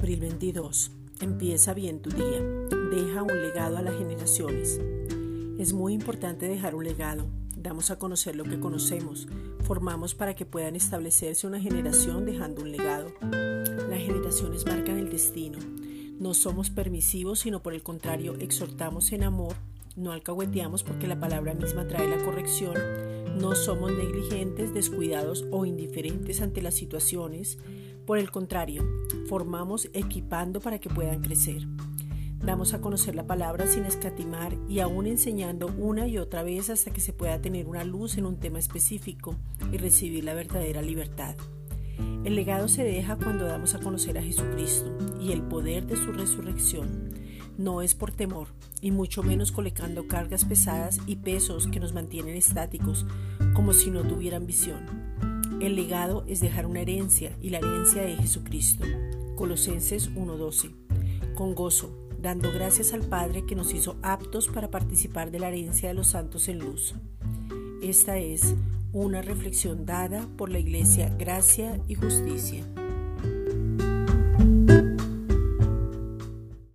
22. Empieza bien tu día. Deja un legado a las generaciones. Es muy importante dejar un legado. Damos a conocer lo que conocemos. Formamos para que puedan establecerse una generación dejando un legado. Las generaciones marcan el destino. No somos permisivos, sino por el contrario, exhortamos en amor. No alcahueteamos porque la palabra misma trae la corrección. No somos negligentes, descuidados o indiferentes ante las situaciones por el contrario, formamos equipando para que puedan crecer. Damos a conocer la palabra sin escatimar y aún enseñando una y otra vez hasta que se pueda tener una luz en un tema específico y recibir la verdadera libertad. El legado se deja cuando damos a conocer a Jesucristo y el poder de su resurrección. No es por temor, y mucho menos colocando cargas pesadas y pesos que nos mantienen estáticos, como si no tuvieran visión. El legado es dejar una herencia y la herencia de Jesucristo. Colosenses 1:12. Con gozo, dando gracias al Padre que nos hizo aptos para participar de la herencia de los santos en luz. Esta es una reflexión dada por la Iglesia Gracia y Justicia.